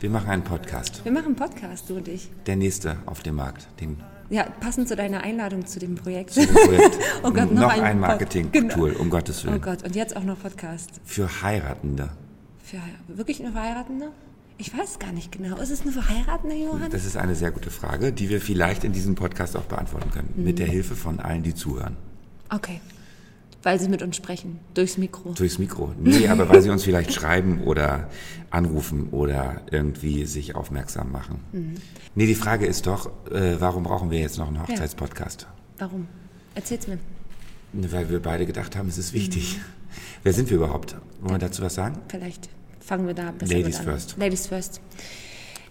Wir machen einen Podcast. Wir machen einen Podcast, du und ich. Der nächste auf dem Markt. Den Ja, passend zu deiner Einladung zu dem Projekt. zu dem Projekt. Oh Gott, noch noch ein ein Marketing-Tool, um Gottes Oh Willen. Gott, und jetzt auch noch Podcast. Für Heiratende. Für wirklich eine Verheiratende? Ich weiß gar nicht genau. Ist es eine Verheiratende, Johann? Das ist eine sehr gute Frage, die wir vielleicht in diesem Podcast auch beantworten können. Mhm. Mit der Hilfe von allen, die zuhören. Okay. Weil sie mit uns sprechen. Durchs Mikro. Durchs Mikro. Nee, aber weil sie uns vielleicht schreiben oder anrufen oder irgendwie sich aufmerksam machen. Mhm. Nee, die Frage ist doch, äh, warum brauchen wir jetzt noch einen Hochzeitspodcast? Warum? Erzähl's mir. Weil wir beide gedacht haben, es ist wichtig. Mhm. Wer sind wir überhaupt? Wollen wir dazu was sagen? Vielleicht fangen wir da besser Ladies an. first. Ladies first.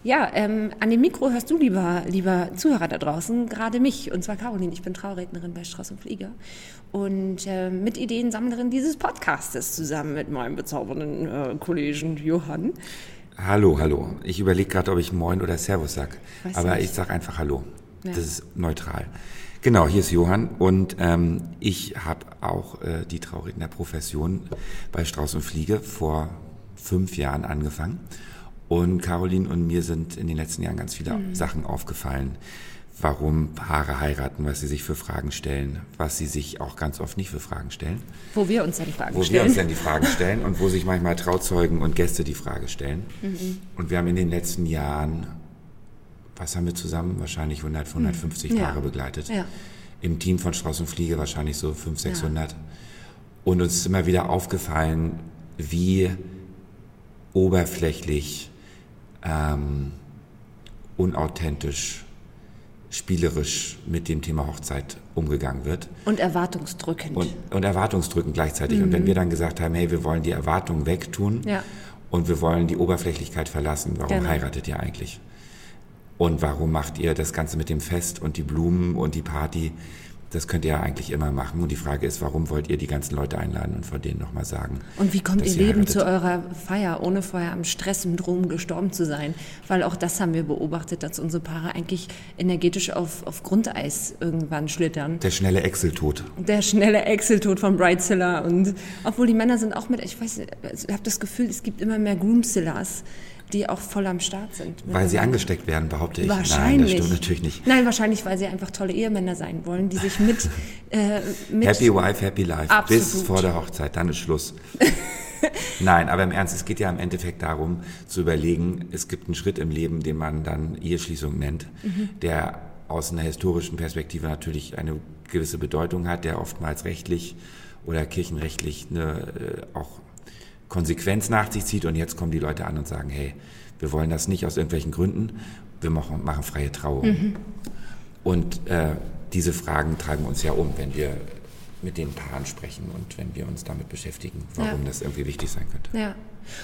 Ja, ähm, an dem Mikro hörst du, lieber, lieber Zuhörer da draußen, gerade mich, und zwar Caroline. Ich bin Traurednerin bei Strauß und Flieger und äh, Mitideensammlerin dieses Podcastes zusammen mit meinem bezaubernden äh, Kollegen Johann. Hallo, hallo. Ich überlege gerade, ob ich Moin oder Servus sag. Weiß Aber nicht. ich sag einfach Hallo. Ja. Das ist neutral. Genau, hier ist Johann und ähm, ich habe auch äh, die Traurednerprofession bei Strauß und Fliege vor fünf Jahren angefangen. Und Caroline und mir sind in den letzten Jahren ganz viele Mhm. Sachen aufgefallen, warum Paare heiraten, was sie sich für Fragen stellen, was sie sich auch ganz oft nicht für Fragen stellen Wo wir uns dann Fragen wo wir stellen. uns dann die Fragen stellen und wo sich manchmal Trauzeugen und Gäste die Frage stellen. Mhm. Und wir haben in den letzten Jahren, was haben wir zusammen? Wahrscheinlich 100, 150 Ja. Paare begleitet. Ja. Im Team von Strauß und Fliege wahrscheinlich so 500, 600. Und uns ist immer wieder aufgefallen, wie oberflächlich, ähm, unauthentisch, spielerisch mit dem Thema Hochzeit umgegangen wird Und erwartungsdrückend. und, und erwartungsdrückend gleichzeitig. Und wenn wir dann gesagt haben, hey, wir wollen die Erwartungen wegtun Ja. und wir wollen die Oberflächlichkeit verlassen, warum Genau. heiratet ihr eigentlich? Und warum macht ihr das Ganze mit dem Fest und die Blumen und die Party? Das könnt ihr ja eigentlich immer machen. Und die Frage ist, warum wollt ihr die ganzen Leute einladen und von denen nochmal sagen? Und wie kommt ihr Leben heiratet? zu eurer Feier, ohne vorher am Stresssyndrom gestorben zu sein? Weil auch das haben wir beobachtet, dass unsere Paare eigentlich energetisch auf, auf Grundeis irgendwann schlittern. Der schnelle Excel-Tod. Der schnelle Exit-Tod von Bridezilla und obwohl die Männer sind auch mit, ich weiß, ich habe das Gefühl, es gibt immer mehr Groomzillas, die auch voll am Start sind. Weil sie angesteckt werden, behaupte ich. Nein, Wahrscheinlich. das stimmt natürlich nicht. Nein, wahrscheinlich, weil sie einfach tolle Ehemänner sein wollen, die sich mit, äh, mit Happy Wife, Happy Life. Absolut. Bis vor der Hochzeit, dann ist Schluss. Nein, aber im Ernst, es geht ja im Endeffekt darum, zu überlegen, es gibt einen Schritt im Leben, den man dann Eheschließung nennt, Mhm. der aus einer historischen Perspektive natürlich eine gewisse Bedeutung hat, der oftmals rechtlich oder kirchenrechtlich eine äh, auch Konsequenz nach sich zieht. Und jetzt kommen die Leute an und sagen, hey, wir wollen das nicht aus irgendwelchen Gründen, wir machen, machen freie Trauung. Mhm. Und äh, diese Fragen treiben uns ja um, wenn wir mit den Paaren sprechen und wenn wir uns damit beschäftigen, warum Ja. das irgendwie wichtig sein könnte. Ja.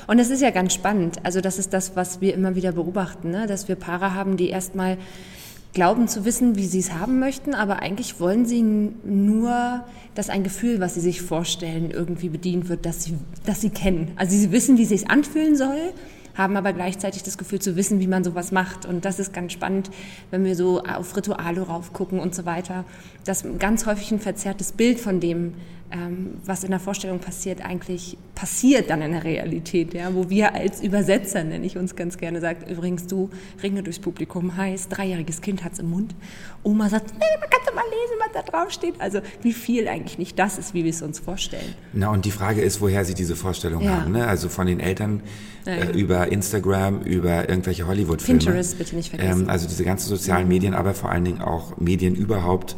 Und das ist ja ganz spannend. Also das ist das, was wir immer wieder beobachten, ne? dass wir Paare haben, die erstmal glauben zu wissen, wie sie es haben möchten, aber eigentlich wollen sie nur, dass ein Gefühl, was sie sich vorstellen, irgendwie bedient wird, dass sie, dass sie kennen. Also sie wissen, wie es sich anfühlen soll, haben aber gleichzeitig das Gefühl zu wissen, wie man sowas macht. Und das ist ganz spannend, wenn wir so auf Rituale raufgucken und so weiter, dass ganz häufig ein verzerrtes Bild von dem, ähm, was in der Vorstellung passiert, eigentlich passiert dann in der Realität, ja, wo wir als Übersetzer, nenne ich uns ganz gerne, sagt, übrigens du, Ringe durchs Publikum heißt, dreijähriges Kind hat's im Mund. Oma sagt, nee, man kann doch mal lesen, was da drauf steht. Also wie viel eigentlich nicht das ist, wie wir es uns vorstellen. Na, und die Frage ist, woher sie diese Vorstellung Ja. haben. Ne? Also von den Eltern Ja, äh, ja. über Instagram, über irgendwelche Hollywood-Filme. Pinterest bitte nicht vergessen. Ähm, also diese ganzen sozialen Medien, aber vor allen Dingen auch Medien überhaupt,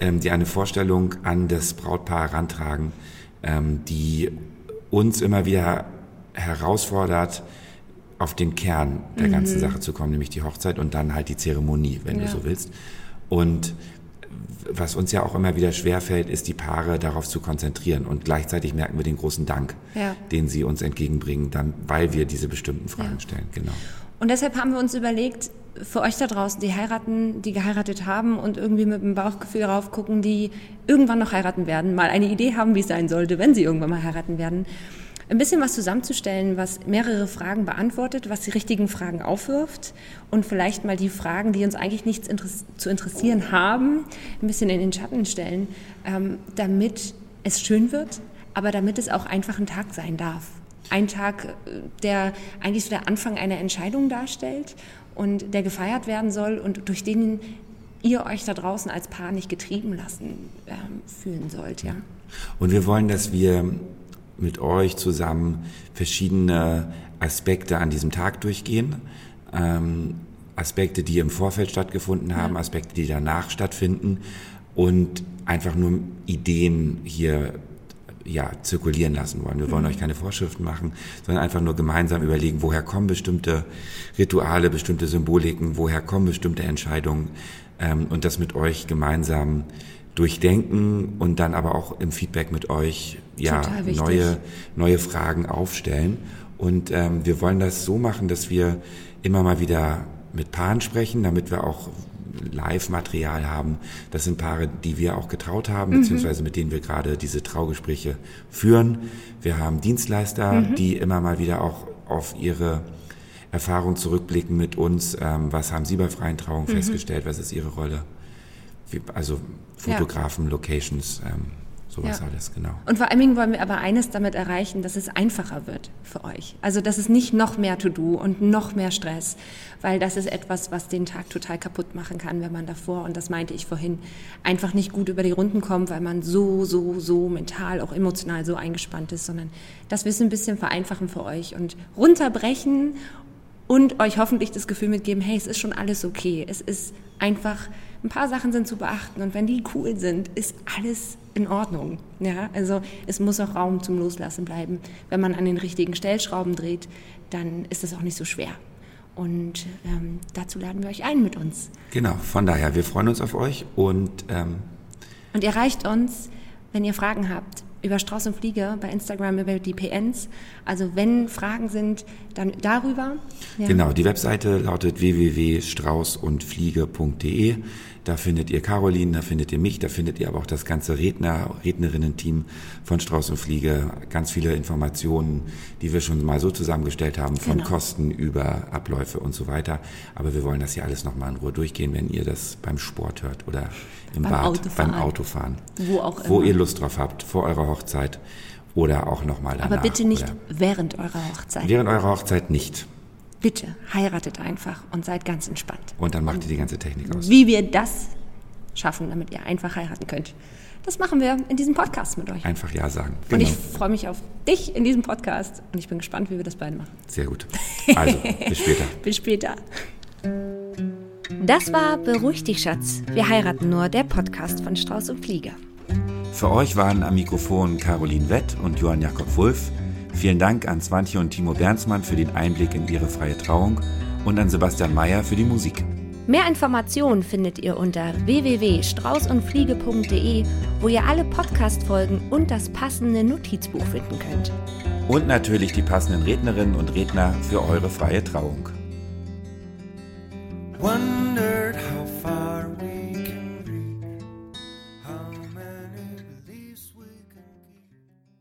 ähm, die eine Vorstellung an das Brautpaar herantragen, ähm, die uns immer wieder herausfordert, auf den Kern der ganzen Sache zu kommen, nämlich die Hochzeit und dann halt die Zeremonie, wenn Ja. du so willst. Und was uns ja auch immer wieder schwerfällt, ist die Paare darauf zu konzentrieren. Und gleichzeitig merken wir den großen Dank, ja. den sie uns entgegenbringen, dann, weil wir diese bestimmten Fragen ja. stellen. Genau. Und deshalb haben wir uns überlegt, für euch da draußen, die heiraten, die geheiratet haben und irgendwie mit dem Bauchgefühl drauf gucken, die irgendwann noch heiraten werden, mal eine Idee haben, wie es sein sollte, wenn sie irgendwann mal heiraten werden, ein bisschen was zusammenzustellen, was mehrere Fragen beantwortet, was die richtigen Fragen aufwirft und vielleicht mal die Fragen, die uns eigentlich nichts zu interessieren haben, ein bisschen in den Schatten stellen, ähm, damit es schön wird, aber damit es auch einfach ein Tag sein darf. Ein Tag, äh, der eigentlich so der Anfang einer Entscheidung darstellt und der gefeiert werden soll und durch den ihr euch da draußen als Paar nicht getrieben lassen äh, fühlen sollt. Ja. Und wir wollen, dass wir mit euch zusammen verschiedene Aspekte an diesem Tag durchgehen. Ähm, Aspekte, die im Vorfeld stattgefunden haben, ja. Aspekte, die danach stattfinden und einfach nur Ideen hier ja, zirkulieren lassen wollen. Wir wollen mhm. euch keine Vorschriften machen, sondern einfach nur gemeinsam überlegen, woher kommen bestimmte Rituale, bestimmte Symboliken, woher kommen bestimmte Entscheidungen ähm, und das mit euch gemeinsam durchdenken und dann aber auch im Feedback mit euch ja neue neue Fragen aufstellen und ähm, wir wollen das so machen, dass wir immer mal wieder mit Paaren sprechen, damit wir auch Live-Material haben. Das sind Paare, die wir auch getraut haben, mhm. beziehungsweise mit denen wir gerade diese Traugespräche führen. Wir haben Dienstleister, mhm. die immer mal wieder auch auf ihre Erfahrung zurückblicken mit uns. Ähm, was haben Sie bei freien Trauungen mhm. festgestellt? Was ist Ihre Rolle? also Fotografen, ja. Locations, ähm, sowas ja. alles, genau. Und vor allen Dingen wollen wir aber eines damit erreichen, dass es einfacher wird für euch. Also, dass es nicht noch mehr To-Do und noch mehr Stress, weil das ist etwas, was den Tag total kaputt machen kann, wenn man davor, und das meinte ich vorhin, einfach nicht gut über die Runden kommt, weil man so, so, so mental, auch emotional so eingespannt ist, sondern das wir es ein bisschen vereinfachen für euch und runterbrechen und euch hoffentlich das Gefühl mitgeben, hey, es ist schon alles okay. Es ist einfach ein paar Sachen sind zu beachten und wenn die cool sind, ist alles in Ordnung. Ja, also es muss auch Raum zum Loslassen bleiben. Wenn man an den richtigen Stellschrauben dreht, dann ist es auch nicht so schwer. Und ähm, dazu laden wir euch ein mit uns. Genau, von daher, wir freuen uns auf euch und ähm und ihr erreicht uns, wenn ihr Fragen habt, über Strauß und Fliege bei Instagram über die PNs. Also wenn Fragen sind, dann darüber. Ja. Genau, die Webseite lautet www.straußundfliege.de. Da findet ihr Caroline, da findet ihr mich, da findet ihr aber auch das ganze Redner, Rednerinnen-Team von Strauß und Fliege. Ganz viele Informationen, die wir schon mal so zusammengestellt haben, von genau. Kosten über Abläufe und so weiter. Aber wir wollen das hier alles nochmal in Ruhe durchgehen, wenn ihr das beim Sport hört oder im beim Bad, Autofahren. beim Autofahren. Wo auch Wo immer. ihr Lust drauf habt, vor eurer Hochzeit oder auch nochmal danach. Aber bitte nicht während eurer Hochzeit. Während eurer Hochzeit nicht. Bitte, heiratet einfach und seid ganz entspannt. Und dann macht ihr die ganze Technik aus. Wie wir das schaffen, damit ihr einfach heiraten könnt. Das machen wir in diesem Podcast mit euch. Einfach Ja sagen. Genau. Und ich freue mich auf dich in diesem Podcast und ich bin gespannt, wie wir das beide machen. Sehr gut. Also, bis später. bis später. Das war Beruhig dich, Schatz. Wir heiraten nur, der Podcast von Strauß und Flieger. Für euch waren am Mikrofon Caroline Wett und Johann Jakob Wulff. Vielen Dank an Swantje und Timo Bernsmann für den Einblick in ihre freie Trauung und an Sebastian Mayer für die Musik. Mehr Informationen findet ihr unter www.straußundfliege.de, wo ihr alle Podcast-Folgen und das passende Notizbuch finden könnt. Und natürlich die passenden Rednerinnen und Redner für eure freie Trauung. One